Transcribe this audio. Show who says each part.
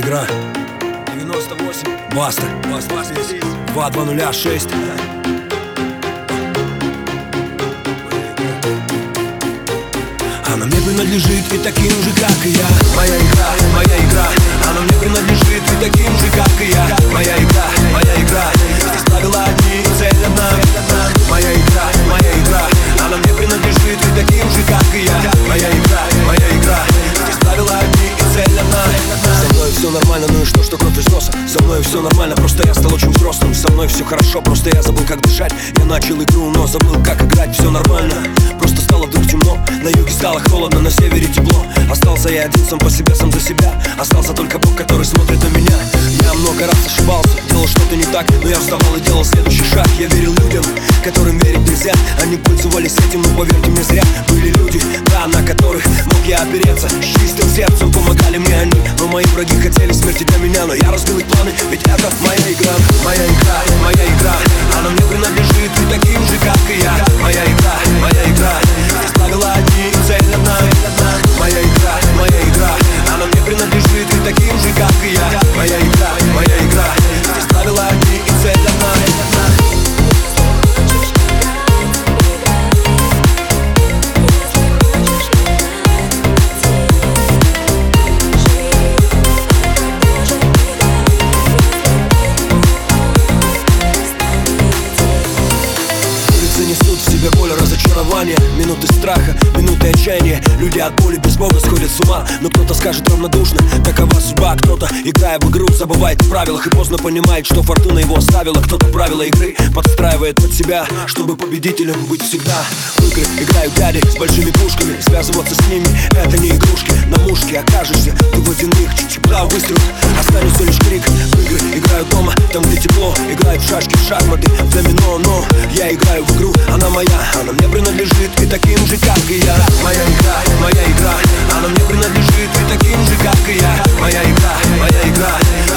Speaker 1: игра. 98 Баста. Баста. 2206 Она мне принадлежит и таким же, как и я. Моя игра, моя игра. Она мне принадлежит и таким же, как и я. Моя игра, все хорошо, просто я забыл, как дышать. Я начал игру, но забыл, как играть. Все нормально, просто стало вдруг темно. На юге стало холодно, на севере тепло. Остался я один сам по себе, сам за себя. Остался только Бог, который смотрит на меня. Я много раз ошибался, делал что-то не так Но я вставал и делал следующий шаг. Я верил людям, которым верить нельзя. Они пользовались этим, но поверьте мне зря. Были люди, на которых мог я опереться. Чистым сердцем помогали мне они. Но мои враги хотели смерти для меня Но я разбил их планы, ведь это моя игра Моя игра, моя страха, минуты отчаяния. Люди от боли без Бога сходят с ума. Но кто-то скажет равнодушно Такова судьба, кто-то, играя в игру Забывает в правилах и поздно понимает Что фортуна его оставила. Кто-то правила игры подстраивает под себя Чтобы победителем быть всегда. В игры играют дяди с большими пушками Связываться с ними это не игрушки. На мушке окажешься водяных Чуть-чуть выстрел, останется лишь крик. В игры играю дома, там где тепло. Играют в шашки, в шахматы, в домино Но я играю в игру, она моя Она мне принадлежит. И таким же, как и я. Моя игра, моя игра. Она мне принадлежит. И таким же, как и я. Моя игра, моя игра.